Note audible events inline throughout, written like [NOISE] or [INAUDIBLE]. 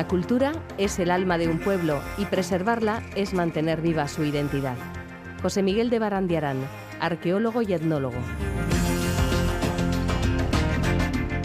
La cultura es el alma de un pueblo y preservarla es mantener viva su identidad. José Miguel de Barandiarán, arqueólogo y etnólogo.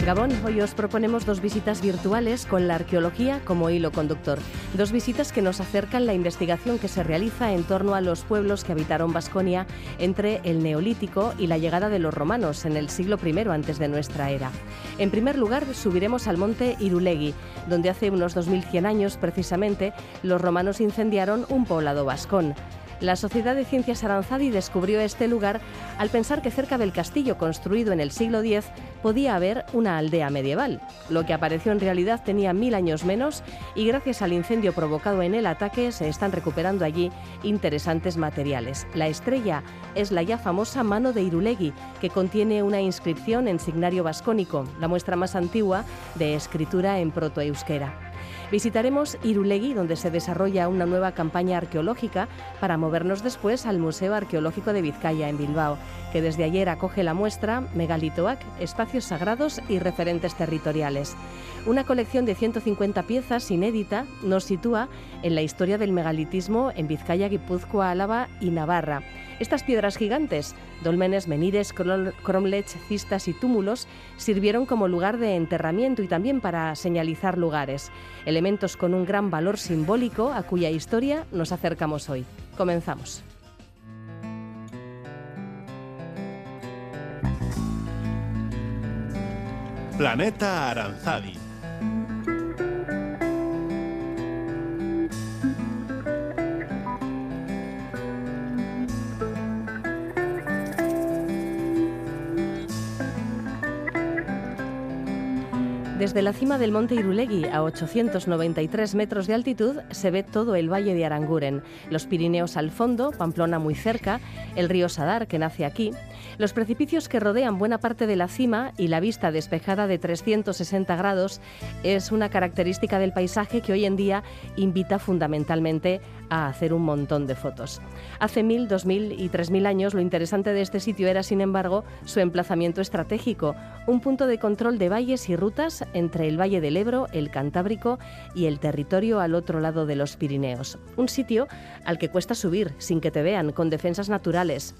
Gabón, hoy os proponemos dos visitas virtuales con la arqueología como hilo conductor. Dos visitas que nos acercan la investigación que se realiza en torno a los pueblos que habitaron Vasconia entre el Neolítico y la llegada de los romanos en el siglo I antes de nuestra era. En primer lugar, subiremos al monte Irulegui, donde hace unos 2100 años precisamente los romanos incendiaron un poblado vascón. La Sociedad de Ciencias Aranzadi descubrió este lugar al pensar que cerca del castillo construido en el siglo X podía haber una aldea medieval. Lo que apareció en realidad tenía mil años menos y gracias al incendio provocado en el ataque se están recuperando allí interesantes materiales. La estrella es la ya famosa mano de Irulegui, que contiene una inscripción en signario vascónico, la muestra más antigua de escritura en protoeuskera. Visitaremos Irulegui, donde se desarrolla una nueva campaña arqueológica, para movernos después al Museo Arqueológico de Vizcaya en Bilbao, que desde ayer acoge la muestra Megalitoac, espacios sagrados y referentes territoriales. Una colección de 150 piezas inédita nos sitúa en la historia del megalitismo en Vizcaya, Guipúzcoa, Álava y Navarra. Estas piedras gigantes, dolmenes, menires, cromlechs, cistas y túmulos, sirvieron como lugar de enterramiento y también para señalizar lugares, elementos con un gran valor simbólico a cuya historia nos acercamos hoy. Comenzamos. Planeta Aranzadi Desde la cima del monte Irulegui, a 893 metros de altitud, se ve todo el valle de Aranguren, los Pirineos al fondo, Pamplona muy cerca, el río Sadar, que nace aquí, los precipicios que rodean buena parte de la cima y la vista despejada de 360 grados es una característica del paisaje que hoy en día invita fundamentalmente a hacer un montón de fotos. Hace mil, dos mil y tres mil años lo interesante de este sitio era, sin embargo, su emplazamiento estratégico, un punto de control de valles y rutas entre el Valle del Ebro, el Cantábrico y el territorio al otro lado de los Pirineos. Un sitio al que cuesta subir sin que te vean, con defensas naturales.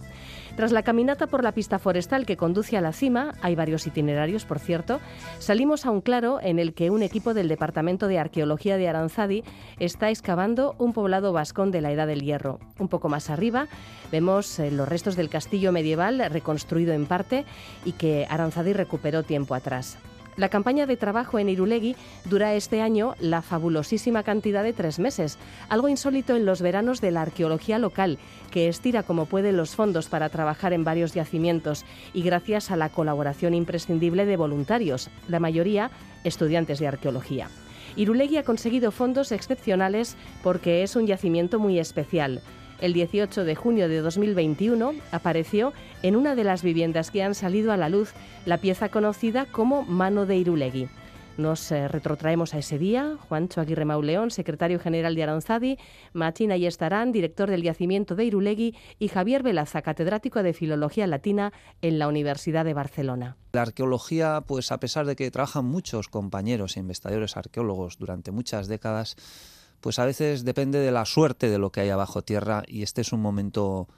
Tras la caminata por la pista forestal que conduce a la cima, hay varios itinerarios, por cierto, salimos a un claro en el que un equipo del Departamento de Arqueología de Aranzadi está excavando un poblado vascón de la Edad del Hierro. Un poco más arriba vemos eh, los restos del castillo medieval reconstruido en parte y que Aranzadi recuperó tiempo atrás. La campaña de trabajo en Irulegui dura este año la fabulosísima cantidad de tres meses, algo insólito en los veranos de la arqueología local, que estira como puede los fondos para trabajar en varios yacimientos y gracias a la colaboración imprescindible de voluntarios, la mayoría estudiantes de arqueología. Irulegui ha conseguido fondos excepcionales porque es un yacimiento muy especial el 18 de junio de 2021 apareció en una de las viviendas que han salido a la luz la pieza conocida como Mano de Irulegui. Nos eh, retrotraemos a ese día. Juancho Aguirre Mauleón, secretario general de Aranzadi, Martín Ayestarán, director del yacimiento de Irulegui, y Javier Velaza, catedrático de Filología Latina en la Universidad de Barcelona. La arqueología, pues a pesar de que trabajan muchos compañeros e investigadores arqueólogos durante muchas décadas, pues a veces depende de la suerte de lo que hay abajo tierra y este es un momento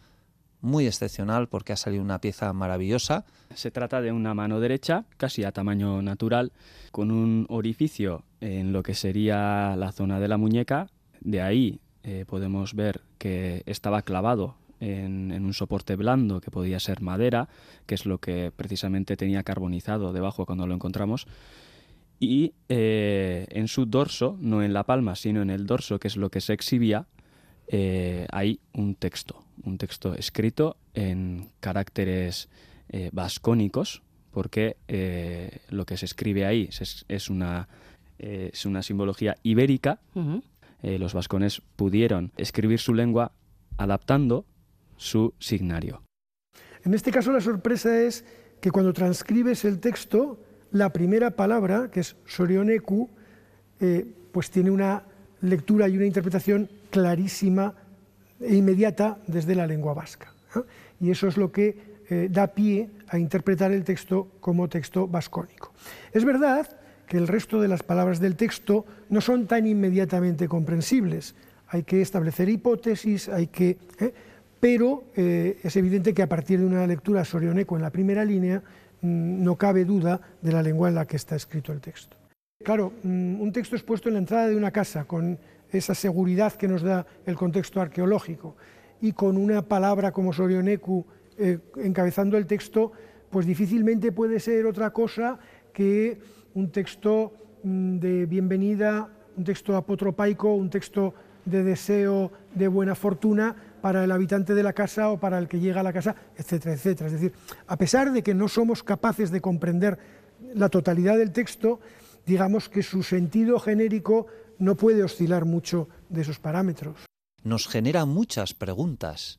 muy excepcional porque ha salido una pieza maravillosa. Se trata de una mano derecha, casi a tamaño natural, con un orificio en lo que sería la zona de la muñeca. De ahí eh, podemos ver que estaba clavado en, un soporte blando que podía ser madera, que es lo que precisamente tenía carbonizado debajo cuando lo encontramos y eh, en su dorso, no en la palma, sino en el dorso, que es lo que se exhibía, eh, hay un texto, un texto escrito en caracteres eh, vascónicos, porque lo que se escribe ahí es, una eh, es una simbología ibérica. Eh, los vascones pudieron escribir su lengua adaptando su signario. En este caso la sorpresa es que cuando transcribes el texto, la primera palabra, que es sorioneku, eh, pues tiene una lectura y una interpretación clarísima e inmediata desde la lengua vasca. Y eso es lo que eh, da pie a interpretar el texto como texto vascónico. Es verdad que el resto de las palabras del texto no son tan inmediatamente comprensibles. Hay que establecer hipótesis, hay que, ¿eh? pero es evidente que a partir de una lectura sorioneco en la primera línea no cabe duda de la lengua en la que está escrito el texto. Claro, mm, un texto expuesto en la entrada de una casa con esa seguridad que nos da el contexto arqueológico y con una palabra como sorioneku eh, encabezando el texto, pues difícilmente puede ser otra cosa que un texto mm, de bienvenida, un texto apotropaico, un texto de deseo de buena fortuna para el habitante de la casa o para el que llega a la casa, etcétera, etcétera. Es decir, a pesar de que no somos capaces de comprender la totalidad del texto, digamos que su sentido genérico no puede oscilar mucho de esos parámetros. Nos genera muchas preguntas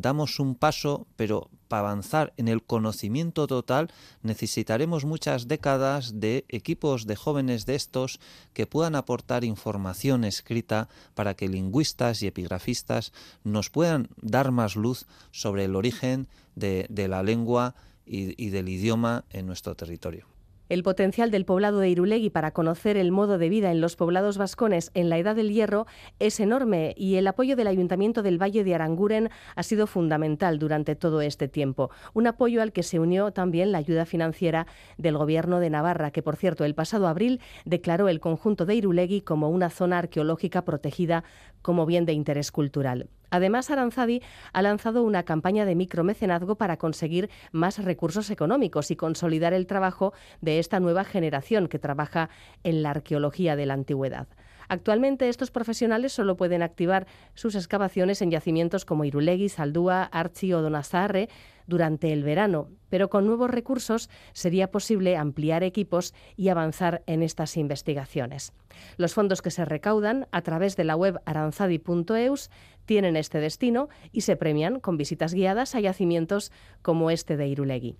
damos un paso, pero para avanzar en el conocimiento total necesitaremos muchas décadas de equipos de jóvenes de estos que puedan aportar información escrita para que lingüistas y epigrafistas nos puedan dar más luz sobre el origen de, la lengua y del idioma en nuestro territorio. El potencial del poblado de Irulegui para conocer el modo de vida en los poblados vascones en la Edad del Hierro es enorme y el apoyo del Ayuntamiento del Valle de Aranguren ha sido fundamental durante todo este tiempo. Un apoyo al que se unió también la ayuda financiera del Gobierno de Navarra, que por cierto el pasado abril declaró el conjunto de Irulegui como una zona arqueológica protegida como bien de interés cultural. Además, Aranzadi ha lanzado una campaña de micromecenazgo para conseguir más recursos económicos y consolidar el trabajo de esta nueva generación que trabaja en la arqueología de la antigüedad. Actualmente estos profesionales solo pueden activar sus excavaciones en yacimientos como Irulegui, Saldúa, Archi o Donazarre durante el verano, pero con nuevos recursos sería posible ampliar equipos y avanzar en estas investigaciones. Los fondos que se recaudan a través de la web aranzadi.eus tienen este destino y se premian con visitas guiadas a yacimientos como este de Irulegui.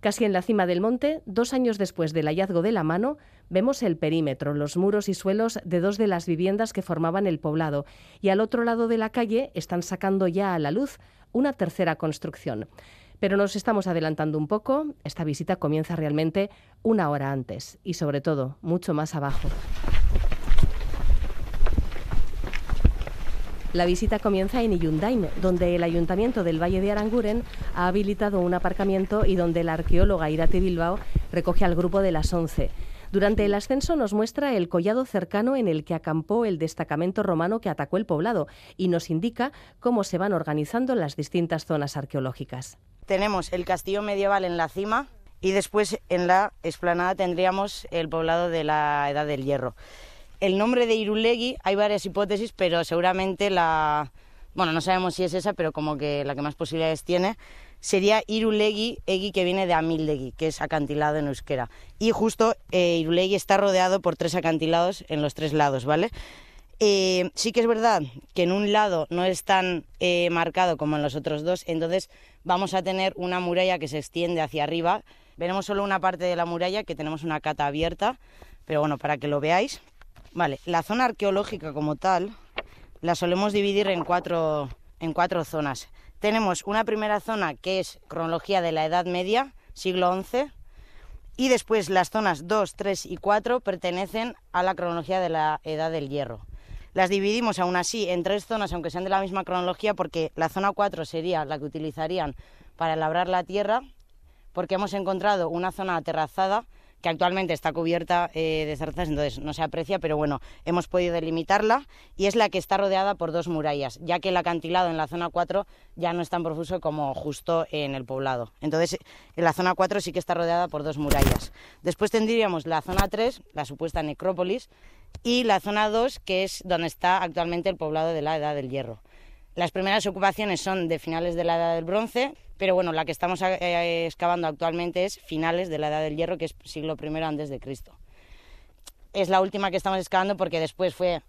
Casi en la cima del monte, dos años después del hallazgo de la mano, vemos el perímetro, los muros y suelos de dos de las viviendas que formaban el poblado, y al otro lado de la calle están sacando ya a la luz una tercera construcción. Pero nos estamos adelantando un poco, esta visita comienza realmente una hora antes y sobre todo mucho más abajo. La visita comienza en Iyundain, donde el Ayuntamiento del Valle de Aranguren ha habilitado un aparcamiento y donde la arqueóloga Irate Bilbao recoge al grupo de las 11. Durante el ascenso nos muestra el collado cercano en el que acampó el destacamento romano que atacó el poblado y nos indica cómo se van organizando las distintas zonas arqueológicas. Tenemos el castillo medieval en la cima y después en la explanada tendríamos el poblado de la Edad del Hierro. El nombre de Irulegui, hay varias hipótesis, pero seguramente la, bueno, no sabemos si es esa, pero como que la que más posibilidades tiene, sería Irulegui, Egi, que viene de Amildegui, que es acantilado en euskera. Y justo eh, Irulegui está rodeado por tres acantilados en los tres lados, ¿vale? Eh, sí que es verdad que en un lado no es tan eh, marcado como en los otros dos, entonces vamos a tener una muralla que se extiende hacia arriba. Veremos solo una parte de la muralla, que tenemos una cata abierta, pero bueno, para que lo veáis. Vale, la zona arqueológica como tal la solemos dividir en cuatro, en cuatro zonas. Tenemos una primera zona que es cronología de la Edad Media, siglo XI, y después las zonas 2, 3 y 4 pertenecen a la cronología de la Edad del Hierro. Las dividimos aún así en tres zonas, aunque sean de la misma cronología, porque la zona 4 sería la que utilizarían para labrar la tierra, porque hemos encontrado una zona aterrazada que actualmente está cubierta eh, de zarzas, entonces no se aprecia, pero bueno, hemos podido delimitarla y es la que está rodeada por dos murallas, ya que el acantilado en la zona 4 ya no es tan profuso como justo en el poblado. Entonces, en la zona 4 sí que está rodeada por dos murallas. Después tendríamos la zona 3, la supuesta necrópolis, y la zona 2, que es donde está actualmente el poblado de la Edad del Hierro. Las primeras ocupaciones son de finales de la Edad del Bronce, pero bueno, la que estamos eh, excavando actualmente es finales de la Edad del Hierro, que es siglo I antes de Cristo. es la última que estamos excavando porque después fue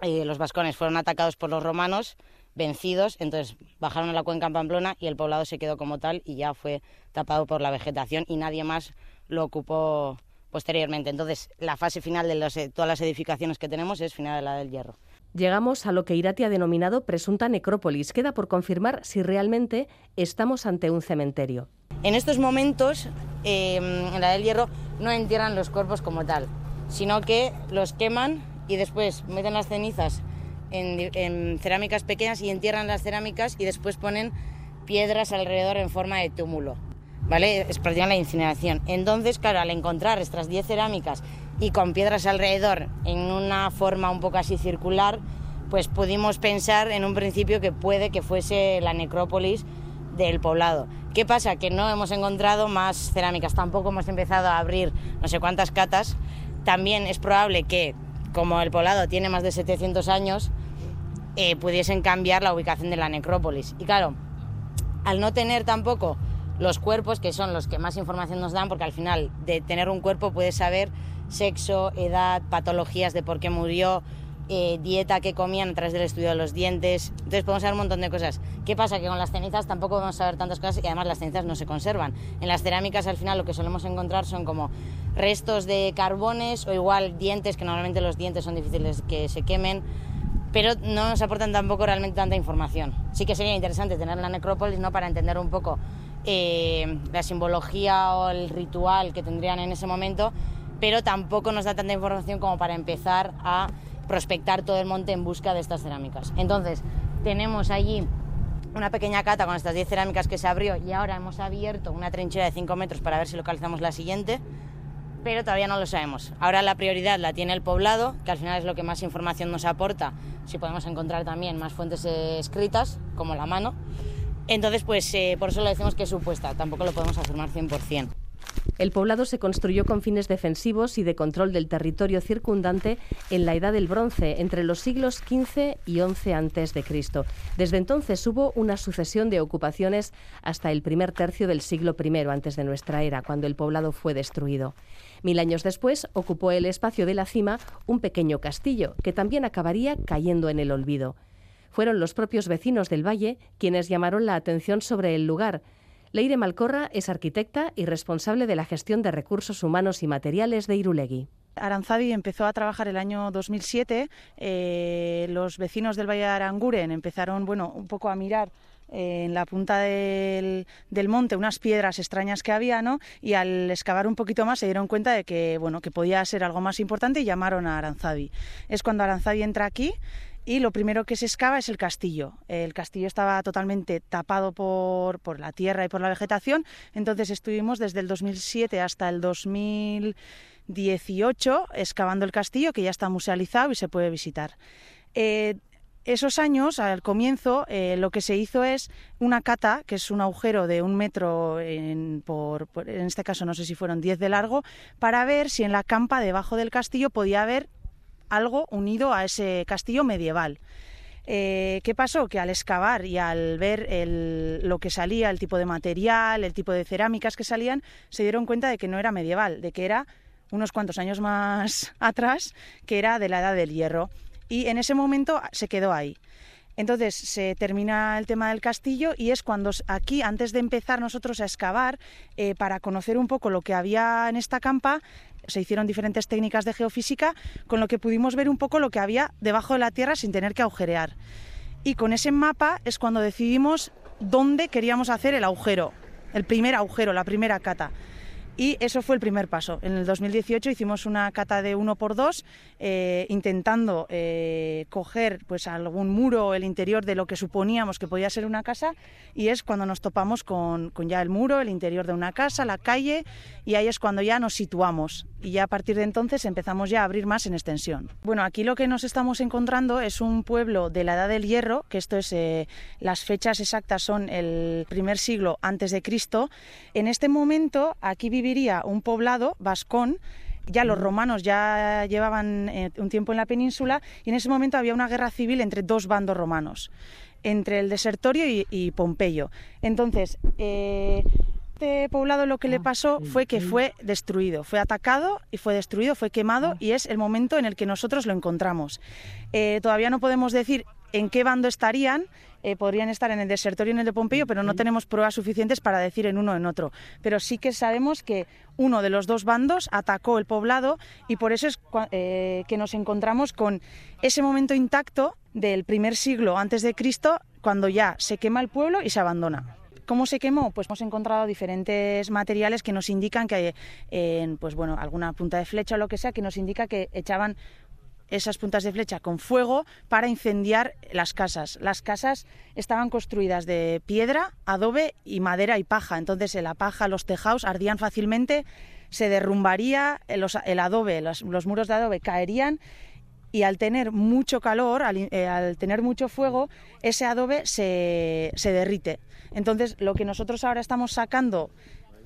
eh, los vascones fueron atacados por los romanos, vencidos, entonces bajaron a la cuenca en Pamplona y el poblado se quedó como tal y ya fue tapado por la vegetación y nadie más lo ocupó posteriormente. Entonces, la fase final de todas las edificaciones que tenemos es final de la del hierro. Llegamos a lo que Irati ha denominado presunta necrópolis. Queda por confirmar si realmente estamos ante un cementerio. En estos momentos, em, en la del hierro, no entierran los cuerpos como tal, sino que los queman y después meten las cenizas en, cerámicas pequeñas y entierran las cerámicas y después ponen piedras alrededor en forma de túmulo. ¿Vale? Es prácticamente la incineración. Entonces, claro, al encontrar estas 10 cerámicas y con piedras alrededor en una forma un poco así circular, pues pudimos pensar en un principio que puede que fuese la necrópolis del poblado. ¿Qué pasa? Que no hemos encontrado más cerámicas, tampoco hemos empezado a abrir no sé cuántas catas. También es probable que, como el poblado tiene más de 700 años, eh, pudiesen cambiar la ubicación de la necrópolis. Y claro, al no tener tampoco los cuerpos, que son los que más información nos dan, porque al final de tener un cuerpo puedes saber sexo, edad, patologías de por qué murió, eh, dieta que comían a través del estudio de los dientes. Entonces podemos saber un montón de cosas. ¿Qué pasa? Que con las cenizas tampoco podemos saber tantas cosas y además las cenizas no se conservan. En las cerámicas al final lo que solemos encontrar son como restos de carbones o igual dientes, que normalmente los dientes son difíciles que se quemen pero no nos aportan tampoco realmente tanta información. Sí que sería interesante tener la necrópolis ¿no? para entender un poco eh, la simbología o el ritual que tendrían en ese momento, pero tampoco nos da tanta información como para empezar a prospectar todo el monte en busca de estas cerámicas. Entonces, tenemos allí una pequeña cata con estas 10 cerámicas que se abrió y ahora hemos abierto una trinchera de 5 metros para ver si localizamos la siguiente pero todavía no lo sabemos. Ahora la prioridad la tiene el poblado, que al final es lo que más información nos aporta, si podemos encontrar también más fuentes escritas, como la mano. Entonces, pues eh, por eso le decimos que es supuesta, tampoco lo podemos afirmar 100%. El poblado se construyó con fines defensivos y de control del territorio circundante en la Edad del Bronce, entre los siglos XV y XI a.C. Desde entonces hubo una sucesión de ocupaciones hasta el primer tercio del siglo I antes de nuestra era, cuando el poblado fue destruido. Mil años después ocupó el espacio de la cima un pequeño castillo, que también acabaría cayendo en el olvido. Fueron los propios vecinos del valle quienes llamaron la atención sobre el lugar, Leire Malcorra es arquitecta y responsable de la gestión de recursos humanos y materiales de Irulegui. Aranzadi empezó a trabajar el año 2007. Eh, los vecinos del Valle de Aranguren empezaron, bueno, un poco a mirar eh, en la punta del, monte unas piedras extrañas que había, ¿no? Y al excavar un poquito más se dieron cuenta de que, bueno, que podía ser algo más importante y llamaron a Aranzadi. Es cuando Aranzadi entra aquí y lo primero que se excava es el castillo. El castillo estaba totalmente tapado por, por, la tierra y por la vegetación, entonces estuvimos desde el 2007 hasta el 2018 excavando el castillo, que ya está musealizado y se puede visitar. Eh, esos años, al comienzo, eh, lo que se hizo es una cata, que es un agujero de un metro, en, por, en este caso no sé si fueron 10 de largo, para ver si en la campa debajo del castillo podía haber algo unido a ese castillo medieval. Eh, ¿Qué pasó? Que al excavar y al ver lo que salía, el tipo de material, el tipo de cerámicas que salían, se dieron cuenta de que no era medieval, de que era unos cuantos años más [LAUGHS] atrás, que era de la edad del hierro. Y en ese momento se quedó ahí. Entonces se termina el tema del castillo y es cuando aquí, antes de empezar nosotros a excavar, eh, para conocer un poco lo que había en esta campa, se hicieron diferentes técnicas de geofísica con lo que pudimos ver un poco lo que había debajo de la tierra sin tener que agujerear. Y con ese mapa es cuando decidimos dónde queríamos hacer el agujero, el primer agujero, la primera cata. Y eso fue el primer paso. En el 2018 hicimos una cata de uno por dos, eh, intentando eh, coger pues, algún muro, el interior de lo que suponíamos que podía ser una casa, y es cuando nos topamos con, con, ya el muro, el interior de una casa, la calle, y ahí es cuando ya nos situamos. Y ya a partir de entonces empezamos ya a abrir más en extensión. Bueno, aquí lo que nos estamos encontrando es un pueblo de la Edad del Hierro, que esto es, eh, las fechas exactas son el primer siglo antes de Cristo. En este momento aquí viviría un poblado vascón ya los romanos ya llevaban eh, un tiempo en la península y en ese momento había una guerra civil entre dos bandos romanos, entre el desertorio y, Pompeyo. Entonces, eh, Este poblado lo que le Ah, pasó fue que fue destruido, fue atacado y fue destruido, fue quemado Ah. y es el momento en el que nosotros lo encontramos. Eh, todavía no podemos decir en qué bando estarían, eh, podrían estar en el desertorio y en el de Pompeyo, pero no tenemos pruebas suficientes para decir en uno o en otro. Pero sí que sabemos que uno de los dos bandos atacó el poblado y por eso es eh, que nos encontramos con ese momento intacto del primer siglo antes de Cristo, cuando ya se quema el pueblo y se abandona. ¿Cómo se quemó? Pues hemos encontrado diferentes materiales que nos indican que, en, pues bueno, alguna punta de flecha o lo que sea, que nos indica que echaban esas puntas de flecha con fuego para incendiar las casas. Las casas estaban construidas de piedra, adobe y madera y paja. Entonces, en la paja, los tejados ardían fácilmente, se derrumbaría, eh, el adobe, los muros de adobe caerían y al tener mucho calor, eh, al tener mucho fuego, ese adobe se, se derrite. Entonces, lo que nosotros ahora estamos sacando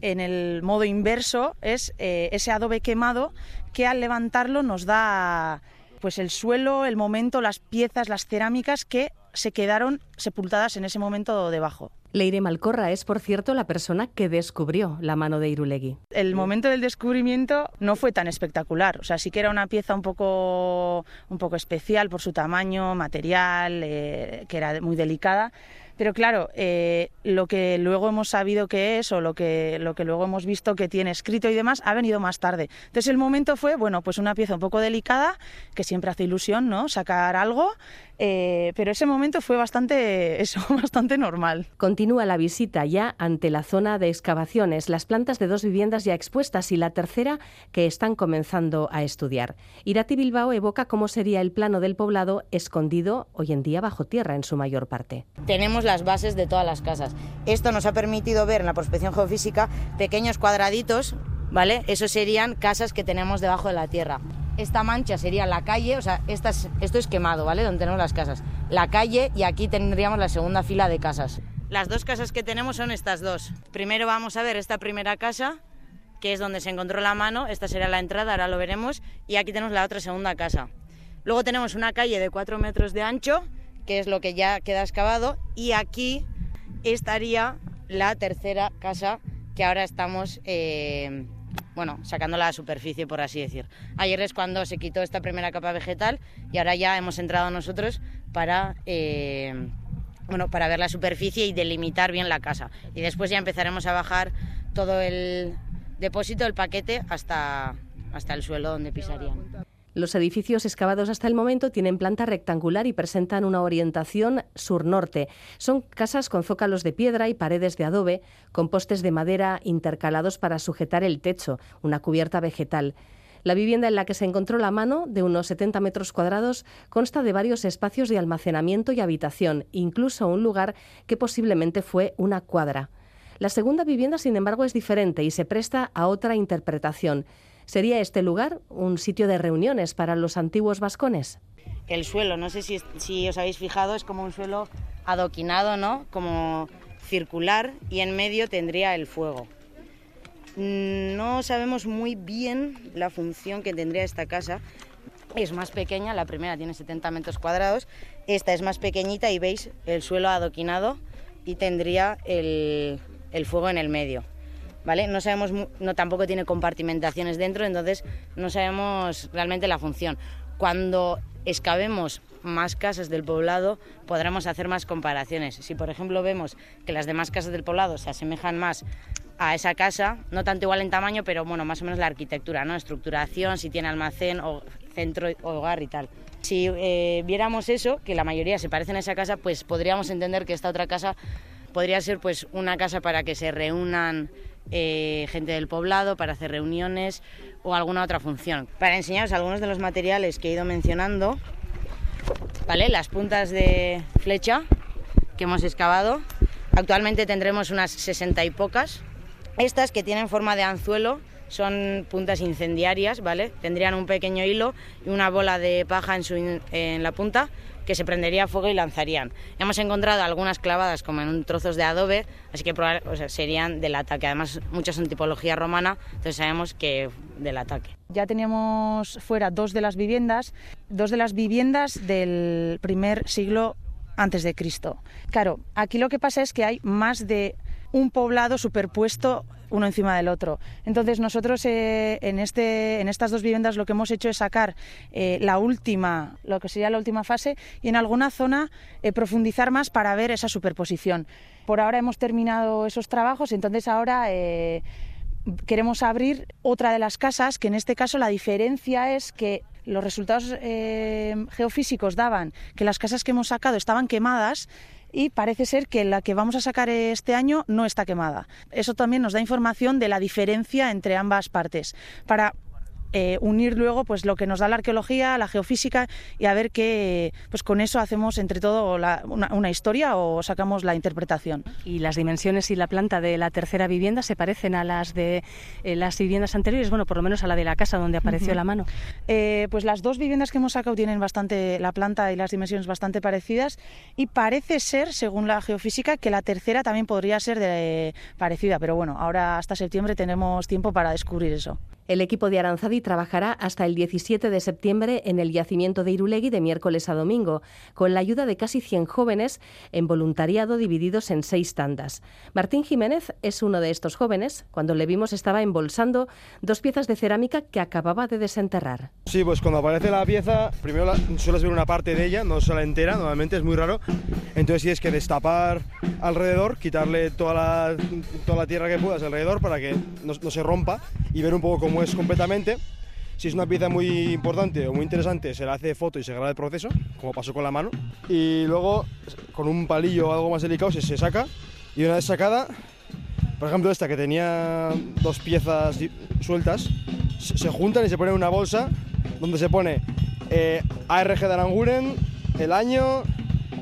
en el modo inverso es eh, ese adobe quemado que al levantarlo nos da pues el suelo, el momento, las piezas, las cerámicas que se quedaron sepultadas en ese momento debajo. Leire Malcorra es, por cierto, la persona que descubrió la mano de Irulegui. El momento del descubrimiento no fue tan espectacular, o sea, sí que era una pieza un poco, un poco especial por su tamaño, material, eh, que era muy delicada, pero claro, eh, lo que luego hemos sabido que es o lo que, lo que luego hemos visto que tiene escrito y demás ha venido más tarde. Entonces el momento fue, bueno, pues una pieza un poco delicada, que siempre hace ilusión, ¿no? Sacar algo, eh, pero ese momento fue bastante, [LAUGHS] eso, bastante normal. Continúa la visita ya ante la zona de excavaciones, las plantas de dos viviendas ya expuestas y la tercera que están comenzando a estudiar. Irati Bilbao evoca cómo sería el plano del poblado escondido hoy en día bajo tierra en su mayor parte. tenemos las bases de todas las casas. Esto nos ha permitido ver en la prospección geofísica pequeños cuadraditos, ¿vale? Eso serían casas que tenemos debajo de la tierra. Esta mancha sería la calle, o sea, esta es- esto es quemado, ¿vale? Donde tenemos las casas. La calle y aquí tendríamos la segunda fila de casas. Las dos casas que tenemos son estas dos. Primero vamos a ver esta primera casa, que es donde se encontró la mano. Esta será la entrada, ahora lo veremos. Y aquí tenemos la otra segunda casa. Luego tenemos una calle de 4 metros de ancho, que es lo que ya queda excavado, y aquí estaría la tercera casa que ahora estamos, eh, bueno, sacando la superficie, por así decir. Ayer es cuando se quitó esta primera capa vegetal y ahora ya hemos entrado nosotros para, eh, bueno, para ver la superficie y delimitar bien la casa. Y después ya empezaremos a bajar todo el depósito, el paquete, hasta, hasta el suelo donde pisarían. Los edificios excavados hasta el momento tienen planta rectangular y presentan una orientación sur-norte. Son casas con zócalos de piedra y paredes de adobe, con postes de madera intercalados para sujetar el techo, una cubierta vegetal. La vivienda en la que se encontró la mano, de unos 70 metros cuadrados, consta de varios espacios de almacenamiento y habitación, incluso un lugar que posiblemente fue una cuadra. La segunda vivienda, sin embargo, es diferente y se presta a otra interpretación. ¿Sería este lugar un sitio de reuniones para los antiguos vascones? el suelo, no sé si, os habéis fijado, es como un suelo adoquinado, ¿no? Como circular y en medio tendría el fuego. Mm, No sabemos muy bien la función que tendría esta casa. Es más pequeña, la primera tiene 70 metros cuadrados, esta es más pequeñita y veis el suelo adoquinado y tendría el fuego en el medio. ¿Vale? No sabemos, no tampoco tiene compartimentaciones dentro, entonces no sabemos realmente la función. Cuando excavemos más casas del poblado, podremos hacer más comparaciones. Si, por ejemplo, vemos que las demás casas del poblado se asemejan más a esa casa, no tanto igual en tamaño, pero bueno, más o menos la arquitectura, ¿no? Estructuración, si tiene almacén o centro hogar y tal. Si eh, viéramos eso, que la mayoría se parecen a esa casa, pues podríamos entender que esta otra casa podría ser pues una casa para que se reúnan eh, gente del poblado, para hacer reuniones o alguna otra función. Para enseñaros algunos de los materiales que he ido mencionando, ¿vale? Las puntas de flecha que hemos excavado. Actualmente tendremos unas 60 y pocas. Estas que tienen forma de anzuelo son puntas incendiarias, ¿vale? Tendrían un pequeño hilo y una bola de paja en, su en la punta que se prendería fuego y lanzarían. Hemos encontrado algunas clavadas como en trozos de adobe, así que o serían del ataque. Además, muchas son tipología romana, entonces sabemos que del ataque. Ya teníamos fuera dos de las viviendas, dos de las viviendas del primer siglo antes de Cristo. Claro, aquí lo que pasa es que hay más de un poblado superpuesto uno encima del otro. Entonces nosotros eh, en, este, en estas dos viviendas lo que hemos hecho es sacar eh, la última, lo que sería la última fase, y en alguna zona eh, profundizar más para ver esa superposición. Por ahora hemos terminado esos trabajos, entonces ahora queremos abrir otra de las casas, que en este caso la diferencia es que los resultados geofísicos daban que las casas que hemos sacado estaban quemadas y parece ser que la que vamos a sacar este año no está quemada. Eso también nos da información de la diferencia entre ambas partes para eh, unir luego pues lo que nos da la arqueología, la geofísica y a ver qué pues con eso hacemos entre todo una, historia o sacamos la interpretación. ¿Y las dimensiones y la planta de la tercera vivienda se parecen a las de eh, las viviendas anteriores? Bueno, por lo menos a la de la casa donde apareció la mano. Eh, pues las dos viviendas que hemos sacado tienen bastante la planta y las dimensiones bastante parecidas y parece ser, según la geofísica, que la tercera también podría ser de, parecida, pero bueno, ahora hasta septiembre tenemos tiempo para descubrir eso. El equipo de Aranzadi trabajará hasta el 17 de septiembre en el yacimiento de Irulegui de miércoles a domingo, con la ayuda de casi 100 jóvenes en voluntariado divididos en seis tandas. Martín Jiménez es uno de estos jóvenes. Cuando le vimos estaba embolsando dos piezas de cerámica que acababa de desenterrar. Sí, pues cuando aparece la pieza, primero la, sueles ver una parte de ella, no solo entera, normalmente es muy raro. Entonces tienes que destapar alrededor, quitarle toda la, toda la tierra que puedas alrededor para que no, no se rompa y ver un poco cómo es completamente. Si es una pieza muy importante o muy interesante, se le hace foto y se graba el proceso, como pasó con la mano. Y luego, con un palillo o algo más delicado, se, se saca. Y una vez sacada, por ejemplo, esta que tenía dos piezas sueltas, se, juntan y se ponen en una bolsa donde se pone eh, ARG de Aranguren, el año,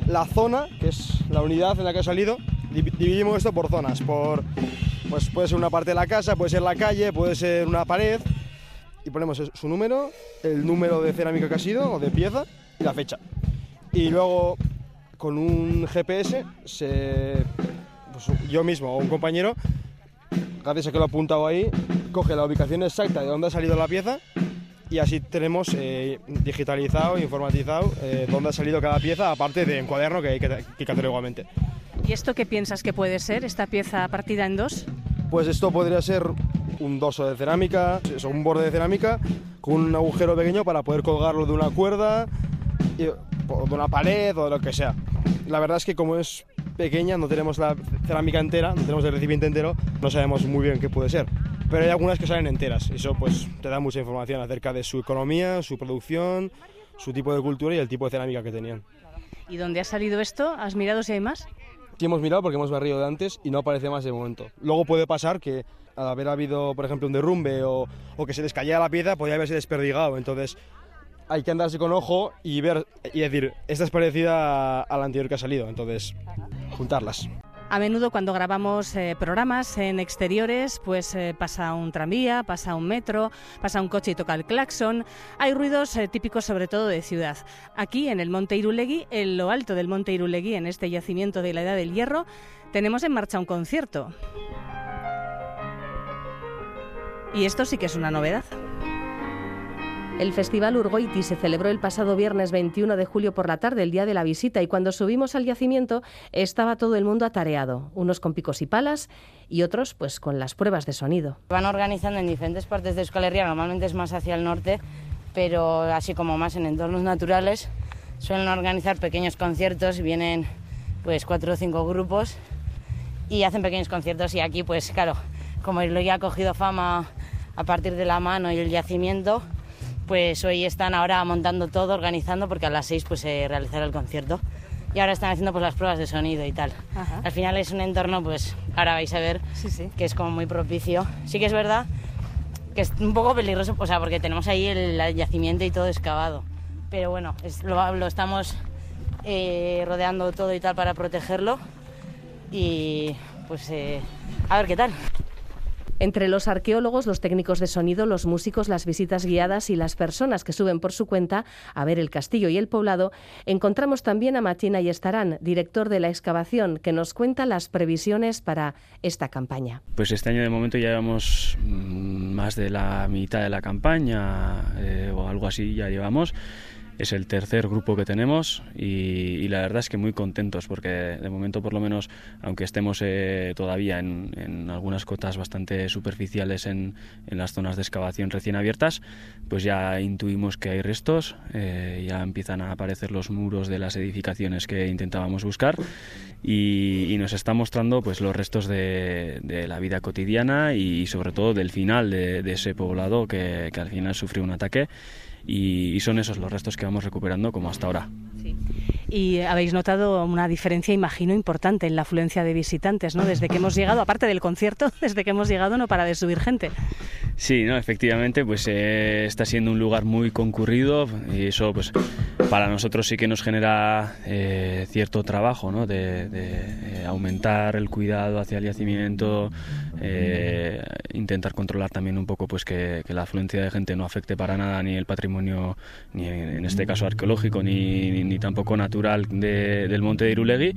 la zona, que es la unidad en la que ha salido. Dividimos esto por zonas, por pues puede ser una parte de la casa, puede ser la calle, puede ser una pared. Y ponemos su número, el número de cerámica que ha sido o de pieza y la fecha. Y luego con un GPS, pues yo mismo o un compañero, gracias a que lo he apuntado ahí, coge la ubicación exacta de dónde ha salido la pieza y así tenemos eh, digitalizado, informatizado eh, dónde ha salido cada pieza, aparte de en cuaderno que hay que, que hacer igualmente. ¿Y esto qué piensas que puede ser, esta pieza partida en dos? Pues esto podría ser un doso de cerámica, un borde de cerámica con un agujero pequeño para poder colgarlo de una cuerda, o de una pared o de lo que sea. La verdad es que como es pequeña, no tenemos la cerámica entera, no tenemos el recipiente entero, no sabemos muy bien qué puede ser. Pero hay algunas que salen enteras, eso pues te da mucha información acerca de su economía, su producción, su tipo de cultura y el tipo de cerámica que tenían. ¿Y dónde ha salido esto? ¿Has mirado si hay más? Que hemos mirado porque hemos barrido de antes y no aparece más de momento. Luego puede pasar que al haber habido, por ejemplo, un derrumbe o, que se les la pieza, podría haberse desperdigado. Entonces hay que andarse con ojo y ver y decir, esta es parecida a la anterior que ha salido. Entonces, juntarlas. A menudo cuando grabamos eh, programas en exteriores, pues eh, pasa un tranvía, pasa un metro, pasa un coche y toca el claxon. Hay ruidos eh, típicos sobre todo de ciudad. Aquí en el Monte Irulegui, en lo alto del Monte Irulegui, en este yacimiento de la Edad del Hierro, tenemos en marcha un concierto. Y esto sí que es una novedad. El Festival Urgoiti se celebró el pasado viernes 21 de julio por la tarde, el día de la visita, y cuando subimos al yacimiento estaba todo el mundo atareado, unos con picos y palas y otros pues con las pruebas de sonido. Van organizando en diferentes partes de Euskal Herria, normalmente es más hacia el norte, pero así como más en entornos naturales, suelen organizar pequeños conciertos, vienen pues cuatro o cinco grupos y hacen pequeños conciertos y aquí pues claro, como lo ya ha cogido fama a partir de la mano y el yacimiento, pues hoy están ahora montando todo, organizando, porque a las seis pues se realizará el concierto. Y ahora están haciendo pues las pruebas de sonido y tal. Al final es un entorno, pues ahora vais a ver, que es como muy propicio. Sí que es verdad que es un poco peligroso, o sea, porque tenemos ahí el, yacimiento y todo excavado. Pero bueno, lo, estamos eh, rodeando todo y tal para protegerlo. Y pues eh, a ver qué tal. Entre los arqueólogos, los técnicos de sonido, los músicos, las visitas guiadas y las personas que suben por su cuenta a ver el castillo y el poblado, encontramos también a Matina Estarán, director de la excavación, que nos cuenta las previsiones para esta campaña. Pues este año de momento ya llevamos mm, más de la mitad de la campaña eh, o algo así ya llevamos. Es el tercer grupo que tenemos y, la verdad es que muy contentos porque de momento por lo menos, aunque estemos eh, todavía en, algunas cotas bastante superficiales en, las zonas de excavación recién abiertas, pues ya intuimos que hay restos, eh, ya empiezan a aparecer los muros de las edificaciones que intentábamos buscar y, nos está mostrando pues los restos de, la vida cotidiana y sobre todo del final de, ese poblado que, que al final sufrió un ataque y, son esos los restos que vamos recuperando como hasta ahora. Y habéis notado una diferencia, imagino, importante en la afluencia de visitantes, ¿no? Desde que hemos llegado, aparte del concierto, [LAUGHS] desde que hemos llegado no para de subir gente. Sí, no, efectivamente, pues eh, está siendo un lugar muy concurrido y eso, pues, para nosotros sí que nos genera eh, cierto trabajo, ¿no? De, eh, aumentar el cuidado hacia el yacimiento, intentar controlar también un poco, pues, que, la afluencia de gente no afecte para nada ni el patrimonio, ni en este caso arqueológico, ni, ni tampoco natural del monte de Irulegui,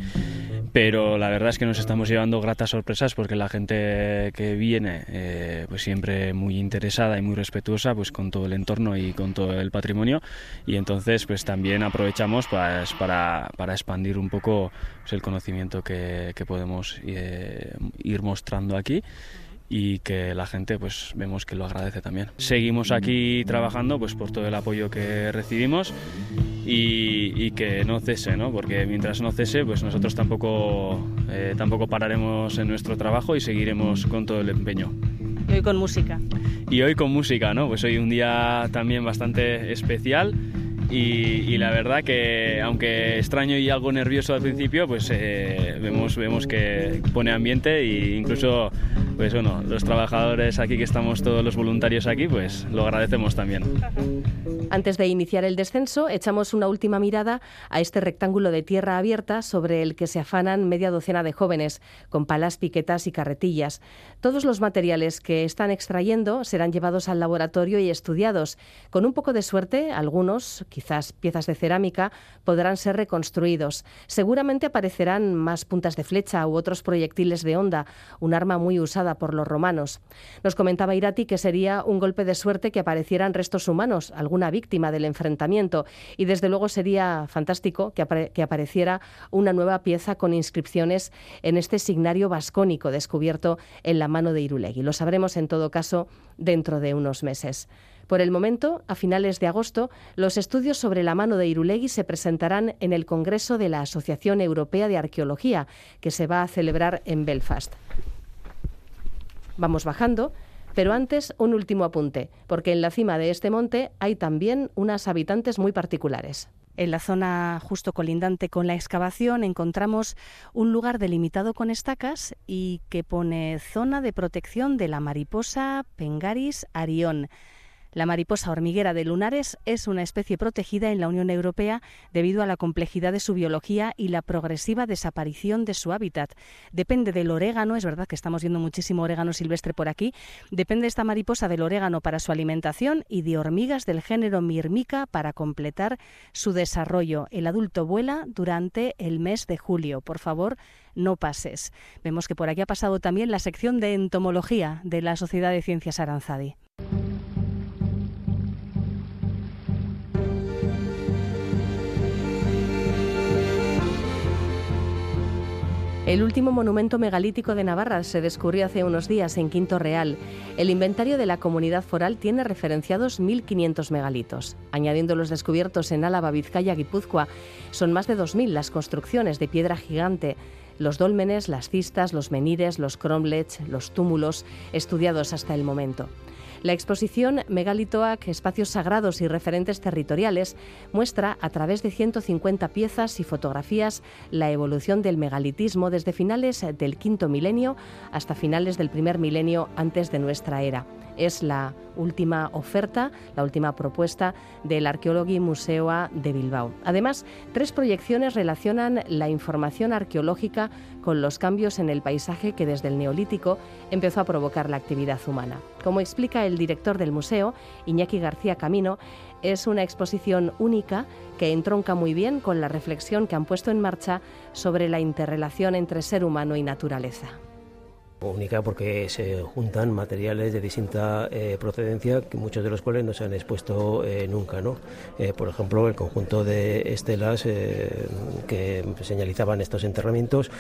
pero la verdad es que nos estamos llevando gratas sorpresas porque la gente que viene eh, pues siempre muy interesada y muy respetuosa pues con todo el entorno y con todo el patrimonio. Y entonces pues también aprovechamos pues, para, para expandir un poco pues, el conocimiento que, podemos eh, ir mostrando aquí y que la gente pues vemos que lo agradece también. Seguimos aquí trabajando pues por todo el apoyo que recibimos y, que no cese, ¿no? porque mientras no cese pues nosotros tampoco, eh, tampoco pararemos en nuestro trabajo y seguiremos con todo el empeño. Y hoy con música. Y hoy con música, ¿no? Pues hoy un día también bastante especial y, la verdad que aunque extraño y algo nervioso al principio, pues eh, vemos, vemos que pone ambiente e incluso pues bueno, los trabajadores aquí que estamos todos los voluntarios aquí, pues lo agradecemos también. Antes de iniciar el descenso, echamos una última mirada a este rectángulo de tierra abierta sobre el que se afanan media docena de jóvenes, con palas, piquetas y carretillas. Todos los materiales que están extrayendo serán llevados al laboratorio y estudiados. Con un poco de suerte, algunos, quizás piezas de cerámica, podrán ser reconstruidos. Seguramente aparecerán más puntas de flecha u otros proyectiles de onda, un arma muy usada por los romanos. Nos comentaba Irati que sería un golpe de suerte que aparecieran restos humanos, alguna víctima del enfrentamiento, y desde luego sería fantástico que, apareciera una nueva pieza con inscripciones en este signario vascónico descubierto en la mano de Irulegui. Lo sabremos en todo caso dentro de unos meses. Por el momento, a finales de agosto, los estudios sobre la mano de Irulegui se presentarán en el Congreso de la Asociación Europea de Arqueología, que se va a celebrar en Belfast. Vamos bajando, pero antes un último apunte, porque en la cima de este monte hay también unas habitantes muy particulares. En la zona justo colindante con la excavación encontramos un lugar delimitado con estacas y que pone zona de protección de la mariposa Pengaris arión. La mariposa hormiguera de lunares es una especie protegida en la Unión Europea debido a la complejidad de su biología y la progresiva desaparición de su hábitat. Depende del orégano, es verdad que estamos viendo muchísimo orégano silvestre por aquí, depende esta mariposa del orégano para su alimentación y de hormigas del género Mirmica para completar su desarrollo. El adulto vuela durante el mes de julio. Por favor, no pases. Vemos que por aquí ha pasado también la sección de entomología de la Sociedad de Ciencias Aranzadi. El último monumento megalítico de Navarra se descubrió hace unos días en Quinto Real. El inventario de la comunidad foral tiene referenciados 1.500 megalitos. Añadiendo los descubiertos en Álava, Vizcaya, Guipúzcoa, son más de 2.000 las construcciones de piedra gigante los dólmenes, las cistas, los menires, los cromlechs, los túmulos estudiados hasta el momento. La exposición Megalitoac, Espacios Sagrados y Referentes Territoriales muestra a través de 150 piezas y fotografías la evolución del megalitismo desde finales del quinto milenio hasta finales del primer milenio antes de nuestra era. Es la última oferta, la última propuesta del Arqueologi Museoa de Bilbao. Además, tres proyecciones relacionan la información arqueológica con los cambios en el paisaje que desde el Neolítico empezó a provocar la actividad humana. Como explica el director del museo, Iñaki García Camino, es una exposición única que entronca muy bien con la reflexión que han puesto en marcha sobre la interrelación entre ser humano y naturaleza. Única porque se juntan materiales de distinta eh, procedencia, que muchos de los cuales no se han expuesto eh, nunca. ¿no? Eh, por ejemplo, el conjunto de estelas que señalizaban estos enterramientos,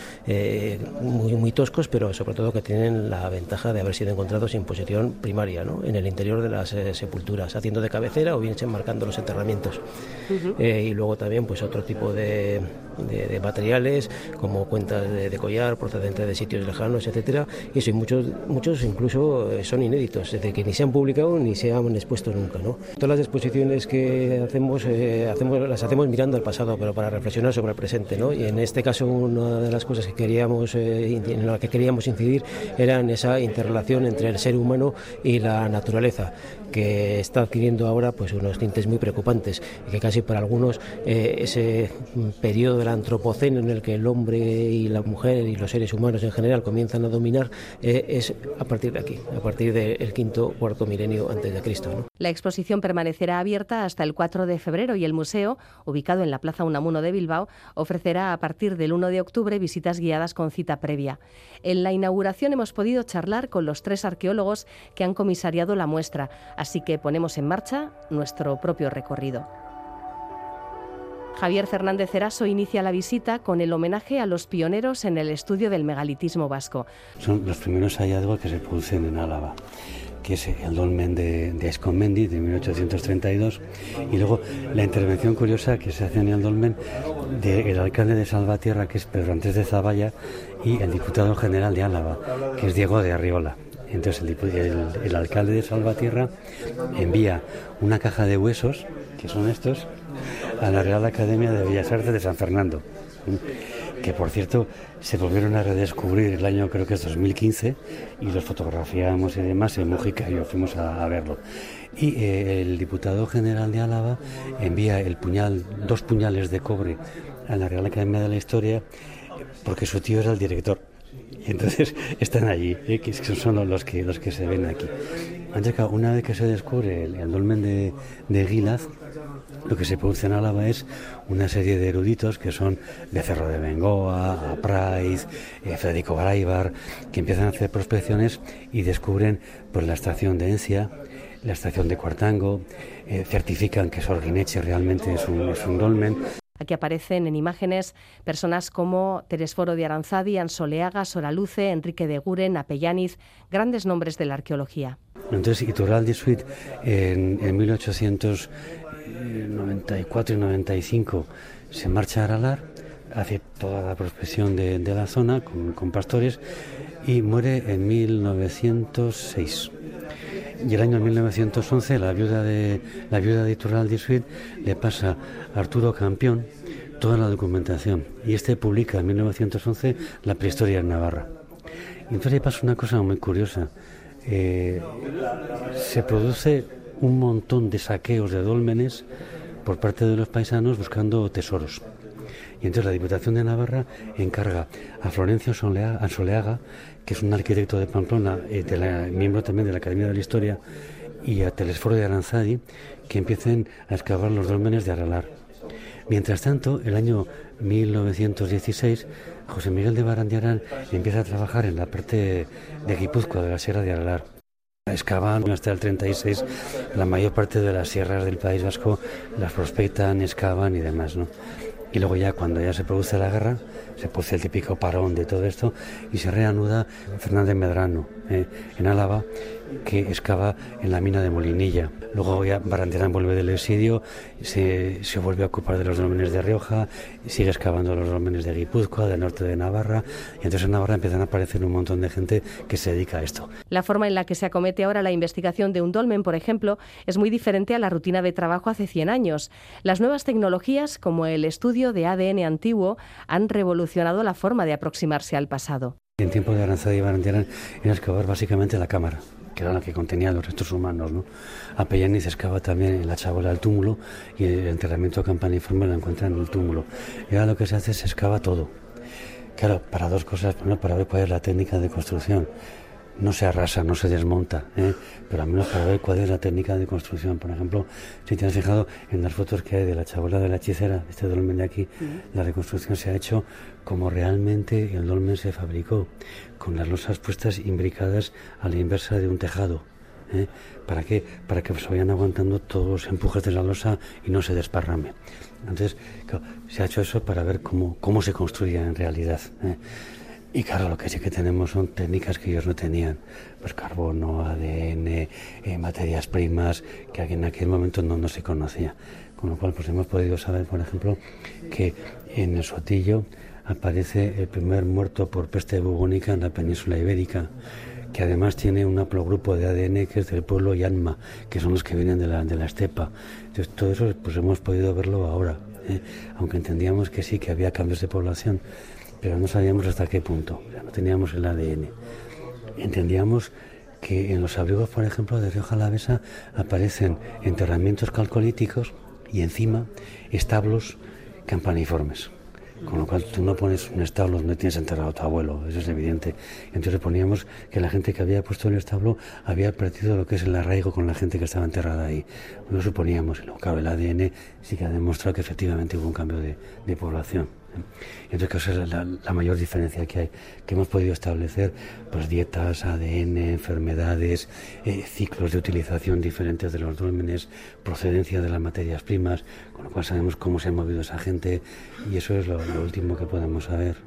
muy, muy toscos, pero sobre todo que tienen la ventaja de haber sido encontrados en posición primaria, ¿no? en el interior de las sepulturas, haciendo de cabecera o bien enmarcando los enterramientos. y luego también pues otro tipo de, de, materiales, como cuentas de, collar procedentes de sitios lejanos, etcétera, y eso, muchos, muchos incluso eh, son inéditos, desde que ni se han publicado ni se han expuesto nunca. ¿no? Todas las exposiciones que hacemos, eh, hacemos las hacemos mirando al pasado, pero para reflexionar sobre el presente. ¿no? Y en este caso una de las cosas que queríamos, eh, en la que queríamos incidir era en esa interrelación entre el ser humano y la naturaleza que está adquiriendo ahora pues unos tintes muy preocupantes y que casi para algunos ese periodo del antropoceno en el que el hombre y la mujer y los seres humanos en general comienzan a dominar eh, es a partir de aquí, a partir del quinto cuarto milenio antes de Cristo. La exposición permanecerá abierta hasta el 4 de febrero y el museo, ubicado en la Plaza Unamuno de Bilbao, ofrecerá a partir del 1 de octubre visitas guiadas con cita previa. En la inauguración hemos podido charlar con los tres arqueólogos que han comisariado la muestra, así que ponemos en marcha nuestro propio recorrido. Javier Fernández Eraso inicia la visita con el homenaje a los pioneros en el estudio del megalitismo vasco. Son los primeros hallazgos que se producen en Álava que es el dolmen de, de Esconmendi de 1832 y luego la intervención curiosa que se hace en el dolmen del alcalde de Salvatierra que es Pedro Antes de Zavalla y el diputado general de Álava que es Diego de Arriola entonces el, alcalde de Salvatierra envía una caja de huesos que son estos a la Real Academia de Bellas Artes de San Fernando, que por cierto se volvieron a redescubrir el año creo que es 2015 y los fotografiamos y demás en Mujica y yo fuimos a, verlo. Y eh, el diputado general de Álava envía dos puñales de cobre a la Real Academia de la Historia porque su tío era el director. Entonces [LAUGHS] están allí, eh, que son los que, los que se ven aquí. Una vez que se descubre el, dolmen de, de Gilaz, lo que se produce en Álava es una serie de eruditos que son Becerro de Bengoa, Price, eh, Federico Garaybar, que empiezan a hacer prospecciones y descubren pues, la estación de Encia, la estación de Cuartango, eh, certifican que Sorguineche realmente es un, es un dolmen. Aquí aparecen en imágenes personas como Teresforo de Aranzadi, Ansoleaga, Soraluce, Enrique de Guren, Apellaniz, grandes nombres de la arqueología. Entonces, Iturralde Suite en, en 1800 94 y 95 se marcha a Aralar, hace toda la prospección de, la zona con, pastores y muere en 1906. Y el año 1911 la viuda de la viuda de Iturralde le pasa a Arturo Campión toda la documentación y este publica en 1911 la prehistoria en Navarra. Y entonces pasa una cosa muy curiosa. Eh, se produce un montón de saqueos de dólmenes por parte de los paisanos buscando tesoros. Y entonces la Diputación de Navarra encarga a Florencio Ansoleaga, que es un arquitecto de Pamplona, eh, miembro también de la Academia de la Historia, y a Telesforo de Aranzadi, que empiecen a excavar los dólmenes de Aralar. Mientras tanto, el año 1916, José Miguel de Barandiarán empieza a trabajar en la parte de Guipúzcoa, de la Sierra de Aralar. Excavan hasta el 36 la mayor parte de las sierras del País Vasco, las prospectan, excavan y demás, ¿no? Y luego ya cuando ya se produce la guerra, se produce el típico parón de todo esto y se reanuda Fernández Medrano eh, en Álava que excava en la mina de Molinilla. Luego ya vuelve del exilio, se, se vuelve a ocupar de los dólmenes de Rioja, sigue excavando los dólmenes de Guipúzcoa, del norte de Navarra, y entonces en Navarra empiezan a aparecer un montón de gente que se dedica a esto. La forma en la que se acomete ahora la investigación de un dolmen, por ejemplo, es muy diferente a la rutina de trabajo hace 100 años. Las nuevas tecnologías, como el estudio de ADN antiguo, han revolucionado la forma de aproximarse al pasado. En tiempo de Aranzada y Barandiarán era excavar básicamente la cámara que era la que contenía los restos humanos. ¿no? A Pellaniz excava también en la chabola el túmulo y el enterramiento campaniforme lo encuentra en el túmulo. Y ahora lo que se hace es se excava todo. Claro, para dos cosas. Bueno, para ver cuál es la técnica de construcción. no se arrasa, no se desmonta, ¿eh? pero al menos para ver cuál es la técnica de construcción. Por ejemplo, si te has fijado en las fotos que hay de la chabola de la hechicera, este dolmen de aquí, la reconstrucción se ha hecho como realmente el dolmen se fabricó, con las losas puestas imbricadas a la inversa de un tejado. ¿eh? ¿Para qué? Para que se vayan aguantando todos los empujes de la losa y no se desparrame. Entonces, se ha hecho eso para ver cómo, cómo se construía en realidad. ¿eh? Y claro, lo que sí que tenemos son técnicas que ellos no tenían, pues carbono, ADN, eh, materias primas, que en aquel momento no, no se conocía. Con lo cual, pues hemos podido saber, por ejemplo, que en el Sotillo aparece el primer muerto por peste bubónica en la península ibérica, que además tiene un haplogrupo de ADN que es del pueblo Yanma, que son los que vienen de la, de la estepa. Entonces, todo eso pues hemos podido verlo ahora, ¿eh? aunque entendíamos que sí, que había cambios de población pero no sabíamos hasta qué punto, no teníamos el ADN. Entendíamos que en los abrigos, por ejemplo, de Río Jalavesa aparecen enterramientos calcolíticos y encima establos campaniformes. Con lo cual tú no pones un establo donde tienes enterrado a tu abuelo, eso es evidente. Entonces poníamos que la gente que había puesto el establo había perdido lo que es el arraigo con la gente que estaba enterrada ahí. Lo suponíamos, y luego claro, el ADN sí que ha demostrado que efectivamente hubo un cambio de población. Entonces, esa es la, mayor diferencia que hay, que hemos podido establecer pues dietas, ADN, enfermedades, eh, ciclos de utilización diferentes de los dólmenes, procedencia de las materias primas, con lo cual sabemos cómo se ha movido esa gente y eso es lo, último que podemos saber.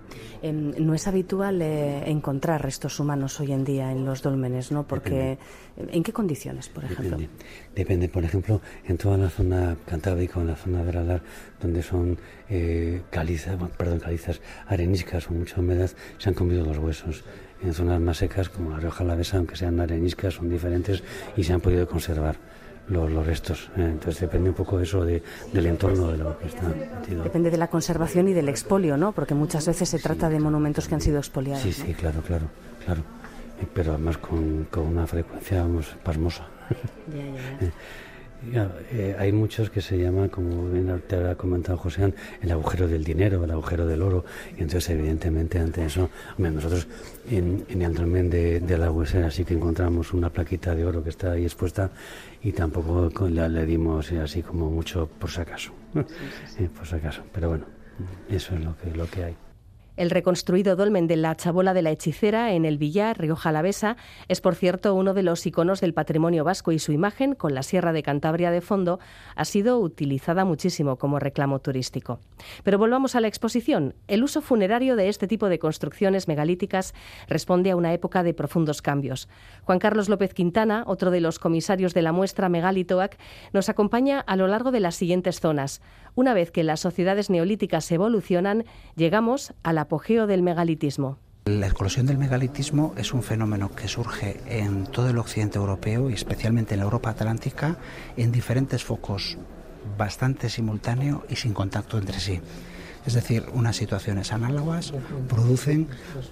Em, no es habitual eh, encontrar restos humanos hoy en día en los dólmenes, ¿no? Porque ¿en qué condiciones, por ejemplo? Depende. Por ejemplo, en toda la zona cantábrica, en la zona veradar, donde son eh, calizas, perdón, calizas areniscas o mucha humedad, se han comido los huesos. En zonas más secas, como la Rioja Alavesa, aunque sean areniscas, son diferentes y se han podido conservar. Los, los, restos. Eh, entonces depende un poco eso de, del entorno de lo que está metido. Depende de la conservación y del expolio, ¿no? Porque muchas veces se trata de monumentos que han sido expoliados. Sí, sí, claro, claro, claro. Pero además con, con una frecuencia vamos, pasmosa. Ya, ya, [LAUGHS] ya. Eh, hay muchos que se llaman, como bien te ha comentado José, el agujero del dinero, el agujero del oro. Y entonces, evidentemente, ante eso, nosotros en, el dolmen de, la huesera sí que encontramos una plaquita de oro que está ahí expuesta y tampoco le, le dimos así como mucho por si acaso. [LAUGHS] Eh, por si acaso. Pero bueno, eso es lo que, lo que hay. El reconstruido dolmen de la Chabola de la Hechicera en el Villar, Río Jalavesa, es por cierto uno de los iconos del patrimonio vasco y su imagen, con la Sierra de Cantabria de fondo, ha sido utilizada muchísimo como reclamo turístico. Pero volvamos a la exposición. El uso funerario de este tipo de construcciones megalíticas responde a una época de profundos cambios. Juan Carlos López Quintana, otro de los comisarios de la muestra Megalitoac, nos acompaña a lo largo de las siguientes zonas. Una vez que las sociedades neolíticas evolucionan, llegamos al apogeo del megalitismo. La explosión del megalitismo es un fenómeno que surge en todo el occidente europeo y especialmente en la Europa atlántica en diferentes focos bastante simultáneo y sin contacto entre sí. Es decir, unas situaciones análogas producen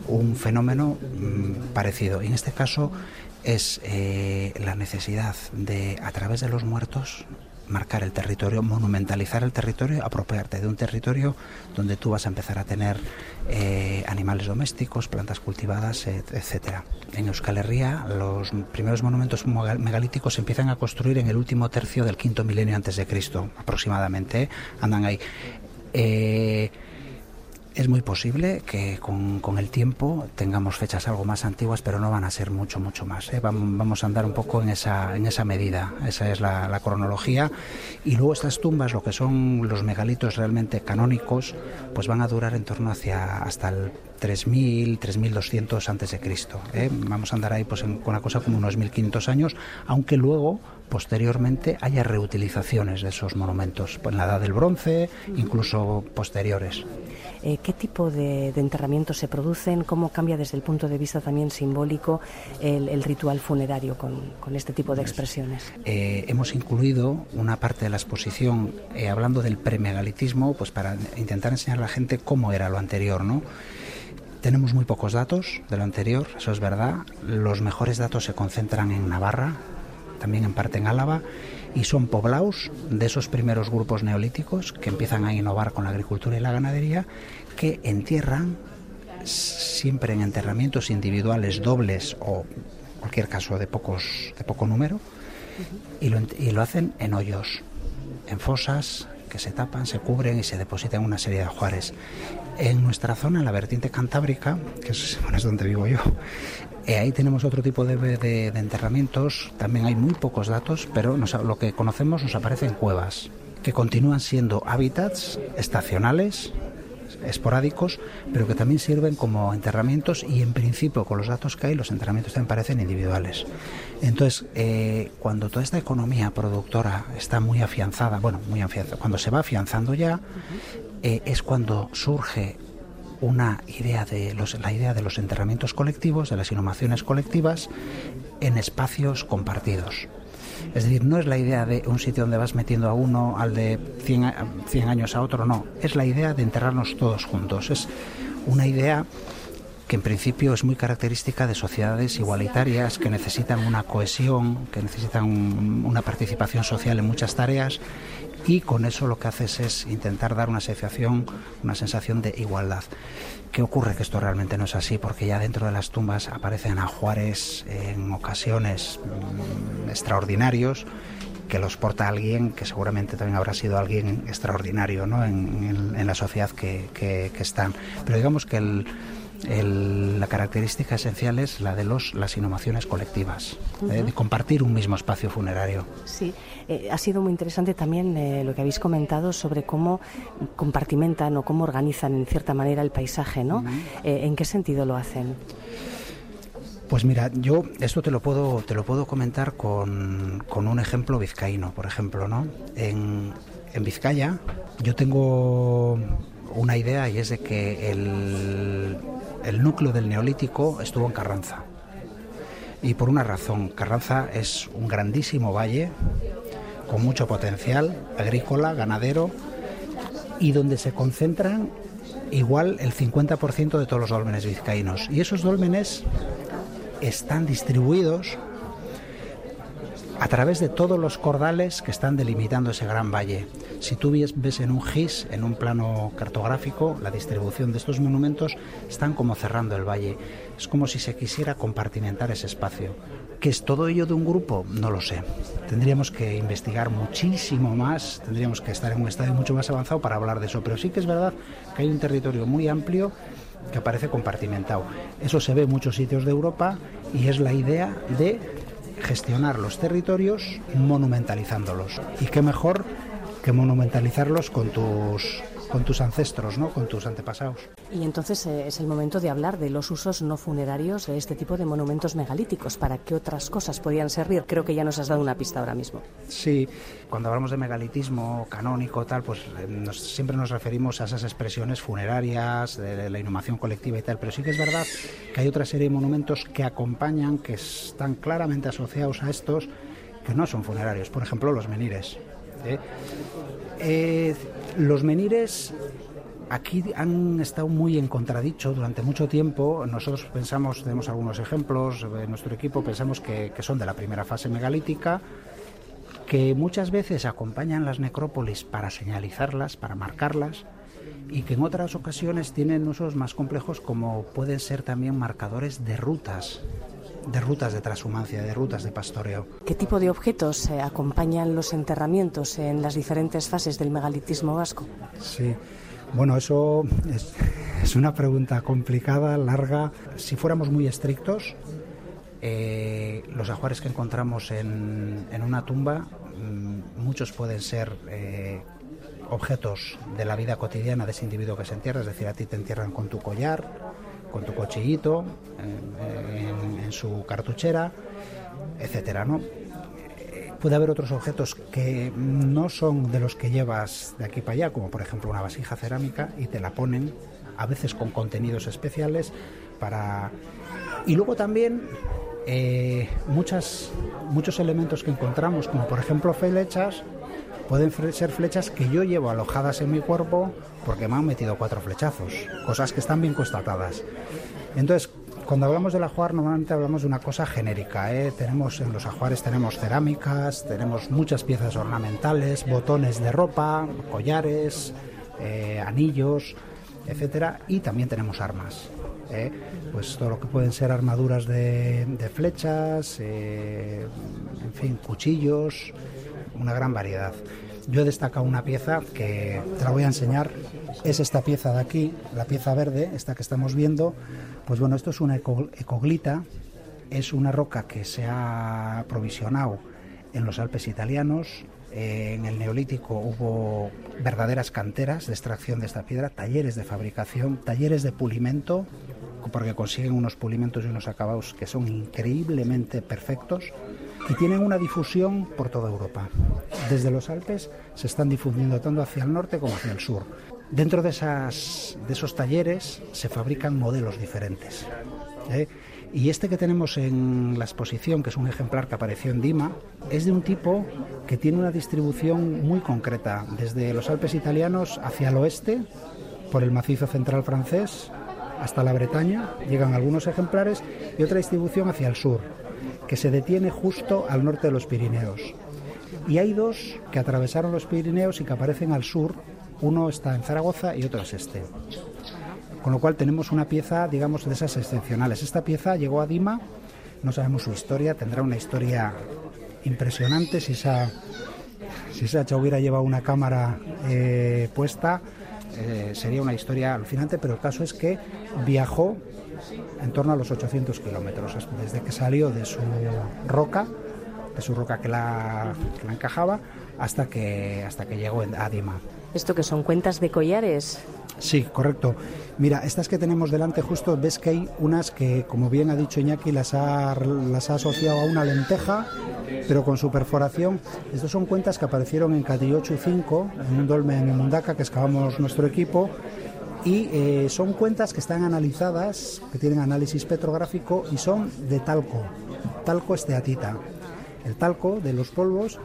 un fenómeno mm, parecido. Y en este caso es eh, la necesidad de, a través de los muertos, marcar el territorio, monumentalizar el territorio, apropiarte de un territorio donde tú vas a empezar a tener eh, animales domésticos, plantas cultivadas, etcétera. En Euskal Herria, los primeros monumentos megalíticos se empiezan a construir en el último tercio del quinto milenio antes de Cristo, aproximadamente. Andan ahí. Eh, es muy posible que con, el tiempo tengamos fechas algo más antiguas, pero no van a ser mucho, mucho más. ¿eh? Vamos, a andar un poco en esa, en esa medida. Esa es la, cronología. Y luego estas tumbas, lo que son los megalitos realmente canónicos, pues van a durar en torno hacia hasta el 3000, 3200 antes de Cristo. ¿eh? Vamos a andar ahí pues con una cosa como unos 1500 años, aunque luego posteriormente haya reutilizaciones de esos monumentos, pues en la edad del bronce, incluso posteriores. Eh, qué tipo de, enterramientos se producen, cómo cambia desde el punto de vista también simbólico el, ritual funerario con, este tipo de expresiones. Eh, hemos incluido una parte de la exposición eh, hablando del premegalitismo, pues para intentar enseñar a la gente cómo era lo anterior, ¿no? Tenemos muy pocos datos de lo anterior, eso es verdad. Los mejores datos se concentran en Navarra, también en parte en Álava, y son poblados de esos primeros grupos neolíticos que empiezan a innovar con la agricultura y la ganadería, que entierran siempre en enterramientos individuales dobles o cualquier caso de pocos de poco número y lo, y lo hacen en hoyos, en fosas que se tapan, se cubren y se depositan una serie de ajuares. En nuestra zona, en la vertiente cantábrica, que es, bueno, es donde vivo yo, eh, ahí tenemos otro tipo de, enterramientos, también hay muy pocos datos, pero lo que conocemos nos aparece en cuevas, que continúan siendo hábitats estacionales, esporádicos, pero que también sirven como enterramientos y en principio con los datos que hay los enterramientos también parecen individuales. Entonces, eh, cuando toda esta economía productora está muy afianzada, bueno, muy afianzada, cuando se va afianzando ya, eh, es cuando surge una idea de los, la idea de los enterramientos colectivos, de las inhumaciones colectivas en espacios compartidos. Es decir, no es la idea de un sitio donde vas metiendo a uno, al de 100, 100 años a otro, no. Es la idea de enterrarnos todos juntos. Es una idea que en principio es muy característica de sociedades igualitarias que necesitan una cohesión, que necesitan un, una participación social en muchas tareas y con eso lo que haces es intentar dar una sensación, una sensación de igualdad. ¿Qué ocurre? Que esto realmente no es así, porque ya dentro de las tumbas aparecen ajuares en ocasiones mmm, extraordinarios que los porta alguien que seguramente también habrá sido alguien extraordinario ¿no? en, la sociedad que, que, que están. Pero digamos que el, el, la característica esencial es la de los, las inhumaciones colectivas, uh -huh. eh, de compartir un mismo espacio funerario. Sí, eh, ha sido muy interesante también eh, lo que habéis comentado sobre cómo compartimentan o cómo organizan en cierta manera el paisaje, ¿no? Uh -huh. ¿En qué sentido lo hacen? Pues mira, yo esto te lo puedo, te lo puedo comentar con, con un ejemplo vizcaíno, por ejemplo, ¿no? En, en Vizcaya yo tengo una idea y es de que el, el núcleo del neolítico estuvo en Carranza. Y por una razón, Carranza es un grandísimo valle con mucho potencial agrícola, ganadero y donde se concentran igual el 50% de todos los dólmenes vizcaínos. Y esos dólmenes están distribuidos a través de todos los cordales que están delimitando ese gran valle. Si tú ves en un GIS, en un plano cartográfico, la distribución de estos monumentos están como cerrando el valle. Es como si se quisiera compartimentar ese espacio. ¿Qué es todo ello de un grupo? No lo sé. Tendríamos que investigar muchísimo más, tendríamos que estar en un estadio mucho más avanzado para hablar de eso. Pero sí que es verdad que hay un territorio muy amplio que aparece compartimentado. Eso se ve en muchos sitios de Europa y es la idea de gestionar los territorios monumentalizándolos. Y qué mejor que monumentalizarlos con tus con tus ancestros, ¿no? con tus antepasados. Y entonces eh, es el momento de hablar de los usos no funerarios de este tipo de monumentos megalíticos. ¿Para qué otras cosas podían servir? Creo que ya nos has dado una pista ahora mismo. Sí, cuando hablamos de megalitismo canónico, tal, pues eh, nos, siempre nos referimos a esas expresiones funerarias, de, de la inhumación colectiva y tal, pero sí que es verdad que hay otra serie de monumentos que acompañan, que están claramente asociados a estos, que no son funerarios. Por ejemplo, los menires. ¿Eh? Eh, los menires aquí han estado muy en contradicho durante mucho tiempo. Nosotros pensamos, tenemos algunos ejemplos, en nuestro equipo pensamos que, que son de la primera fase megalítica, que muchas veces acompañan las necrópolis para señalizarlas, para marcarlas, y que en otras ocasiones tienen usos más complejos como pueden ser también marcadores de rutas de rutas de transhumancia, de rutas de pastoreo. ¿Qué tipo de objetos eh, acompañan los enterramientos en las diferentes fases del megalitismo vasco? Sí, bueno, eso es, [LAUGHS] es una pregunta complicada, larga. Si fuéramos muy estrictos, eh, los ajuares que encontramos en, en una tumba, mmm, muchos pueden ser eh, objetos de la vida cotidiana de ese individuo que se entierra, es decir, a ti te entierran con tu collar, con tu cochillito, en, su cartuchera, etcétera, ¿no? Puede haber otros objetos que no son de los que llevas de aquí para allá, como por ejemplo una vasija cerámica, y te la ponen, a veces con contenidos especiales, para... Y luego también eh, muchas, muchos elementos que encontramos, como por ejemplo flechas, pueden ser flechas que yo llevo alojadas en mi cuerpo porque me han metido cuatro flechazos, cosas que están bien constatadas. Entonces, cuando hablamos del ajuar normalmente hablamos de una cosa genérica. ¿eh? Tenemos en los ajuares tenemos cerámicas, tenemos muchas piezas ornamentales, botones de ropa, collares, eh, anillos, etcétera, y también tenemos armas. ¿eh? pues todo lo que pueden ser armaduras de, flechas, en fin, cuchillos, una gran variedad. Yo he destacado una pieza que te la voy a enseñar, es esta pieza de aquí, la pieza verde, esta que estamos viendo, pues bueno, esto es una ecoglita, es una roca que se ha provisionado en los Alpes italianos, en el Neolítico hubo verdaderas canteras de extracción de esta piedra, talleres de fabricación, talleres de pulimento, porque consiguen unos pulimentos y unos acabados que son increíblemente perfectos y tienen una difusión por toda Europa. Desde los Alpes se están difundiendo tanto hacia el norte como hacia el sur. Dentro de, esos talleres se fabrican modelos diferentes. ¿eh? Y este que tenemos en la exposición, que es un ejemplar que apareció en Dima, es de un tipo que tiene una distribución muy concreta, desde los Alpes italianos hacia el oeste, por el macizo central francés, hasta la Bretaña, llegan algunos ejemplares, y otra distribución hacia el sur, que se detiene justo al norte de los Pirineos. Y hay dos que atravesaron los Pirineos y que aparecen al sur, uno está en Zaragoza y otro es este. Con lo cual tenemos una pieza, digamos, de esas excepcionales. Esta pieza llegó a Dima, no sabemos su historia, tendrá una historia impresionante si esa, si esa hubiera llevado una cámara eh, puesta. Eh, sería una historia alucinante, pero el caso es que viajó en torno a los 800 kilómetros, desde que salió de su roca, de su roca que la, que la encajaba, hasta que, hasta que llegó a Dima. ¿Esto que son cuentas de collares? Sí, correcto. Mira, estas que tenemos delante justo, ves que hay unas que, como bien ha dicho Iñaki, las ha, las ha asociado a una lenteja, pero con su perforación. Estas son cuentas que aparecieron en Catiochu 5, en un dolmen en Mundaka que excavamos nuestro equipo, y eh, son cuentas que están analizadas, que tienen análisis petrográfico y son de talco, talco esteatita. El talco de los polvos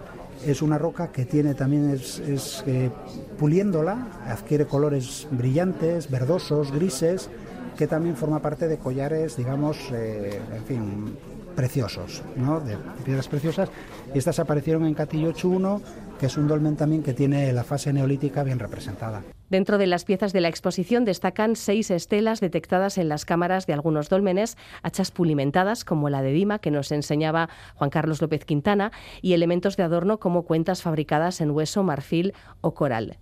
es una roca que tiene también, es, eh, puliéndola, adquiere colores brillantes, verdosos, grises, que también forma parte de collares, digamos, eh, en fin, preciosos, ¿no? de piedras preciosas. Estas aparecieron en Catillo 1, que es un dolmen también que tiene la fase neolítica bien representada. Dentro de las piezas de la exposición destacan seis estelas detectadas en las cámaras de algunos dólmenes, hachas pulimentadas como la de Dima que nos enseñaba Juan Carlos López Quintana y elementos de adorno como cuentas fabricadas en hueso, marfil o coral.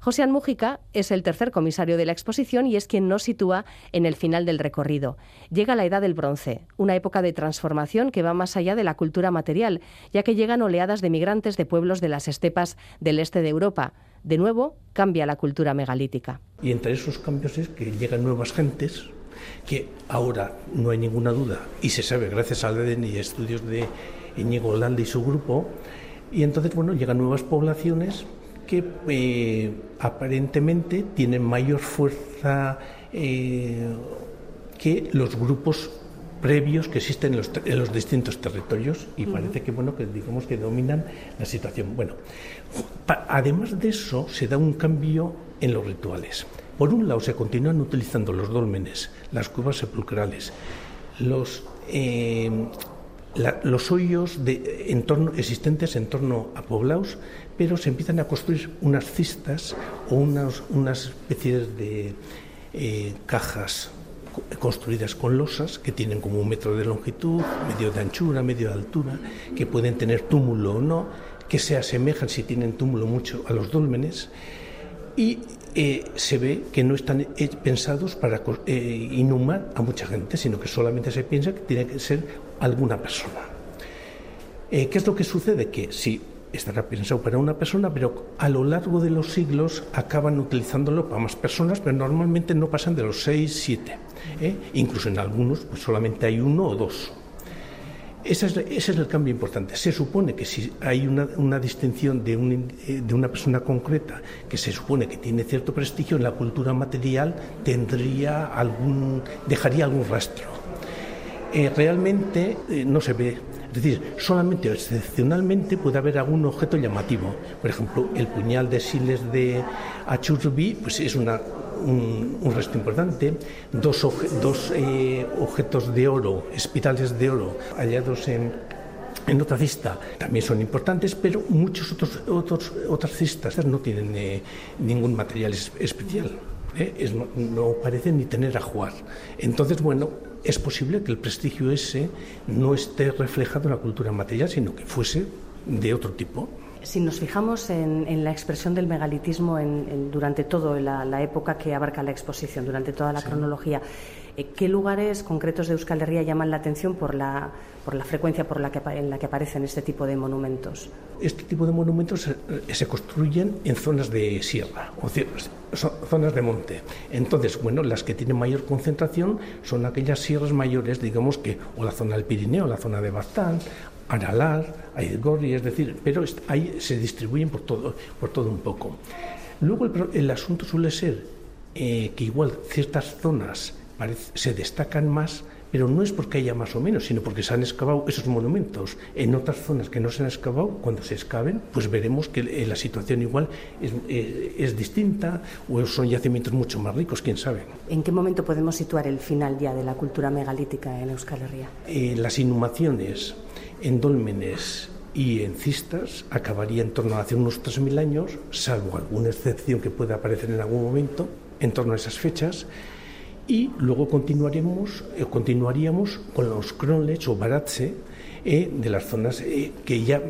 José Mújica es el tercer comisario de la exposición y es quien nos sitúa en el final del recorrido. Llega la Edad del Bronce, una época de transformación que va más allá de la cultura material, ya que llegan oleadas de migrantes de pueblos de las estepas del este de Europa. De nuevo, cambia la cultura megalítica. Y entre esos cambios es que llegan nuevas gentes que ahora no hay ninguna duda y se sabe gracias al EDEN y estudios de Íñigo Landa y su grupo y entonces bueno llegan nuevas poblaciones que eh, aparentemente tienen mayor fuerza eh, que los grupos previos que existen en los, distintos territorios y parece que bueno que digamos que dominan la situación. Bueno además de eso se da un cambio en los rituales. Por un lado se continúan utilizando los dólmenes las cuevas sepulcrales los eh, los hoyos existentes en torno a poblados, pero se empiezan a construir unas cistas o unas, unas especies de eh, cajas construidas con losas que tienen como un metro de longitud, medio de anchura, medio de altura, que pueden tener túmulo o no, que se asemejan si tienen túmulo mucho a los dólmenes. Y eh, se ve que no están eh, pensados para inhumar a mucha gente, sino que solamente se piensa que tiene que ser alguna persona. ¿Qué es lo que sucede? Que si estará pensado para una persona, pero a lo largo de los siglos acaban utilizándolo para más personas, pero normalmente no pasan de los 6, 7. ¿eh? Incluso en algunos pues solamente hay uno o dos. Ese es, ese es el cambio importante. Se supone que si hay una, una distinción de, un, eh, de, una persona concreta que se supone que tiene cierto prestigio en la cultura material, tendría algún, dejaría algún rastro. Eh, realmente no se ve es decir, solamente excepcionalmente puede haber algún objeto llamativo. Por ejemplo, el puñal de Siles de Achurbi pues es una, un, resto importante. Dos, dos eh, objetos de oro, espirales de oro, hallados en, en otra cista también son importantes, pero muchos otros, otros otras cistas no tienen eh, ningún material especial. ¿eh? Es, no parece ni tener a jugar. Entonces, bueno, es posible que el prestigio ese no esté reflejado en la cultura material, sino que fuese de otro tipo. Si nos fijamos en, la expresión del megalitismo durante toda la, época que abarca la exposición, durante toda la cronología, ¿qué lugares concretos de Euskal Herria llaman la atención por la, por la frecuencia por la que, en la que aparecen este tipo de monumentos? Este tipo de monumentos se, eh, se construyen en zonas de sierra, o zonas de monte. Entonces, bueno, las que tienen mayor concentración son aquellas sierras mayores, digamos que, o la zona del Pirineo, la zona de Baztán, Aralar, Aizgorri, es decir, pero ahí se distribuyen por todo, por todo un poco. Luego el, asunto suele ser eh, que igual ciertas zonas se destacan más, pero no es porque haya más o menos, sino porque se han excavado esos monumentos. En otras zonas que no se han excavado, cuando se excaven, pues veremos que eh, la situación igual es, eh, es, distinta o son yacimientos mucho más ricos, quién sabe. ¿En qué momento podemos situar el final ya de la cultura megalítica en Euskal Herria? las inhumaciones en dólmenes y en cistas acabaría en torno a hace unos 3.000 años, salvo alguna excepción que pueda aparecer en algún momento, en torno a esas fechas, y luego continuaremos, eh, continuaríamos con los cronlech o baratze eh, de las zonas eh, que ya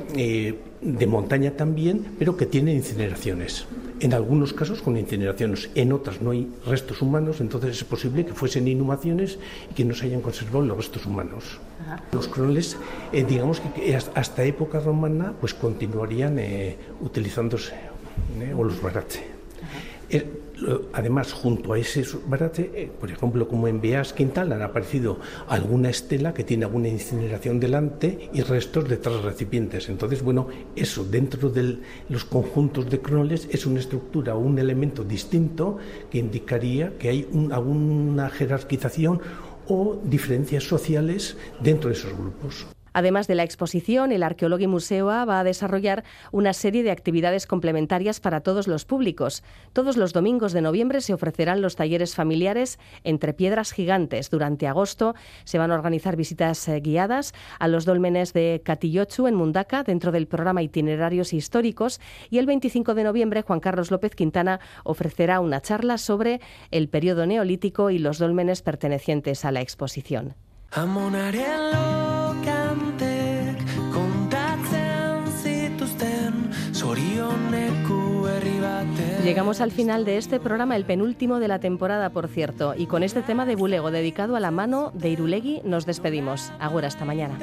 de montaña también, pero que tienen incineraciones. En algunos casos con incineraciones, en otras no hay restos humanos, entonces es posible que fuesen inhumaciones y que no se hayan conservado los restos humanos. Los crones, eh, digamos que hasta época romana, pues continuarían eh, utilizándose, eh, o los barache. Además, junto a ese barate, eh, por ejemplo, como en Beas Quintal, han aparecido alguna estela que tiene alguna incineración delante y restos de tres recipientes. Entonces, bueno, eso dentro de los conjuntos de cronoles es una estructura o un elemento distinto que indicaría que hay alguna jerarquización o diferencias sociales dentro de esos grupos. Además de la exposición, el Arqueologi Museoa va a desarrollar una serie de actividades complementarias para todos los públicos. Todos los domingos de noviembre se ofrecerán los talleres familiares entre piedras gigantes. Durante agosto se van a organizar visitas eh, guiadas a los dólmenes de Catillochu en Mundaka dentro del programa Itinerarios Históricos y el 25 de noviembre Juan Carlos López Quintana ofrecerá una charla sobre el periodo neolítico y los dólmenes pertenecientes a la exposición. Llegamos al final de este programa, el penúltimo de la temporada, por cierto, y con este tema de Bulego dedicado a la mano de Irulegui nos despedimos. Agora hasta mañana.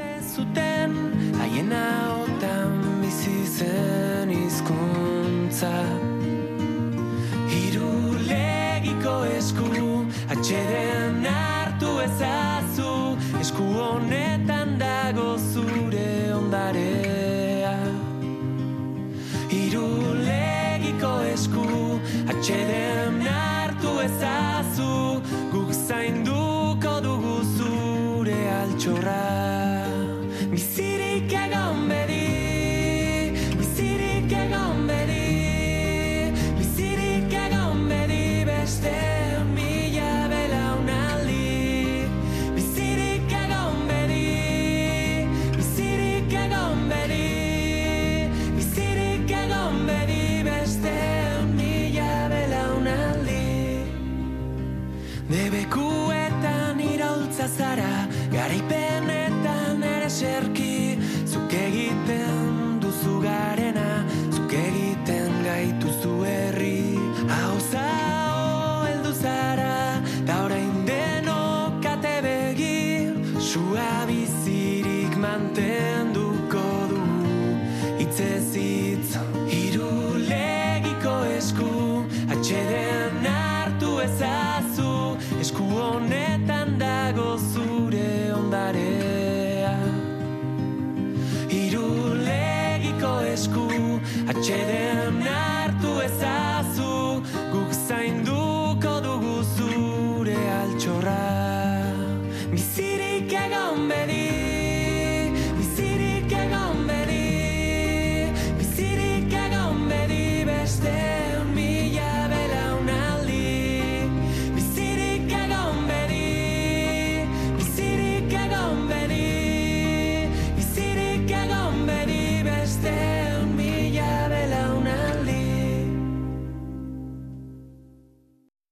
atxeden hartu ezazu esku honetan dago zure ondarea. Irulegiko esku atxeden hartu ezazu guk zainduko dugu zure altxorra.